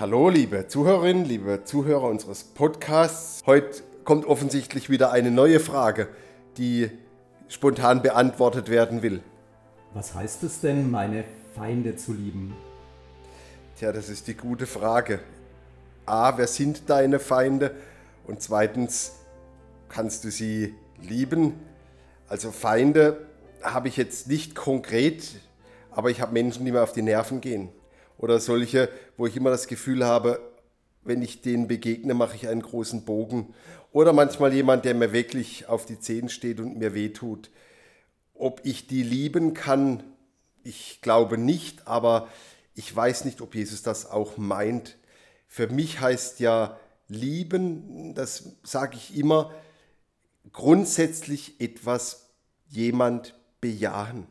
Hallo, liebe Zuhörerinnen, liebe Zuhörer unseres Podcasts. Heute kommt offensichtlich wieder eine neue Frage, die spontan beantwortet werden will. Was heißt es denn, meine Feinde zu lieben? Tja, das ist die gute Frage. A, wer sind deine Feinde? Und zweitens, kannst du sie lieben? Also Feinde habe ich jetzt nicht konkret, aber ich habe Menschen, die mir auf die Nerven gehen. Oder solche, wo ich immer das Gefühl habe, wenn ich denen begegne, mache ich einen großen Bogen. Oder manchmal jemand, der mir wirklich auf die Zehen steht und mir wehtut. Ob ich die lieben kann, ich glaube nicht, aber ich weiß nicht, ob Jesus das auch meint. Für mich heißt ja lieben, das sage ich immer, grundsätzlich etwas jemand bejahen.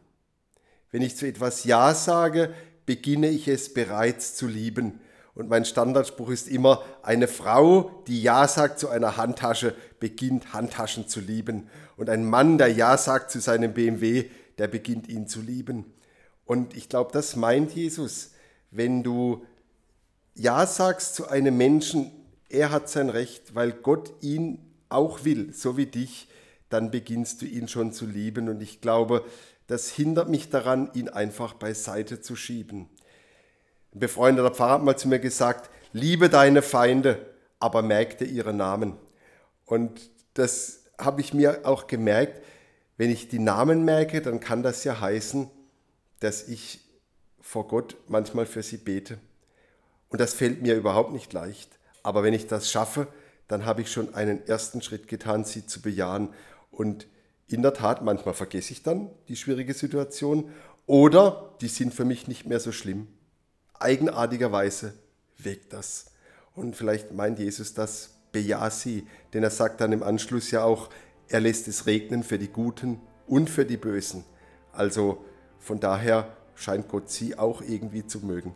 Wenn ich zu etwas Ja sage, beginne ich es bereits zu lieben. Und mein Standardspruch ist immer, eine Frau, die Ja sagt zu einer Handtasche, beginnt Handtaschen zu lieben. Und ein Mann, der Ja sagt zu seinem BMW, der beginnt ihn zu lieben. Und ich glaube, das meint Jesus. Wenn du Ja sagst zu einem Menschen, er hat sein Recht, weil Gott ihn auch will, so wie dich, dann beginnst du ihn schon zu lieben. Und ich glaube, das hindert mich daran, ihn einfach beiseite zu schieben. Ein befreundeter Pfarrer hat mal zu mir gesagt, liebe deine Feinde, aber merke ihre Namen. Und das habe ich mir auch gemerkt, wenn ich die Namen merke, dann kann das ja heißen, dass ich vor Gott manchmal für sie bete. Und das fällt mir überhaupt nicht leicht. Aber wenn ich das schaffe, dann habe ich schon einen ersten Schritt getan, sie zu bejahen. Und in der Tat, manchmal vergesse ich dann die schwierige Situation oder die sind für mich nicht mehr so schlimm. Eigenartigerweise wegt das. Und vielleicht meint Jesus das, bejahe sie, denn er sagt dann im Anschluss ja auch, er lässt es regnen für die Guten und für die Bösen. Also von daher scheint Gott sie auch irgendwie zu mögen.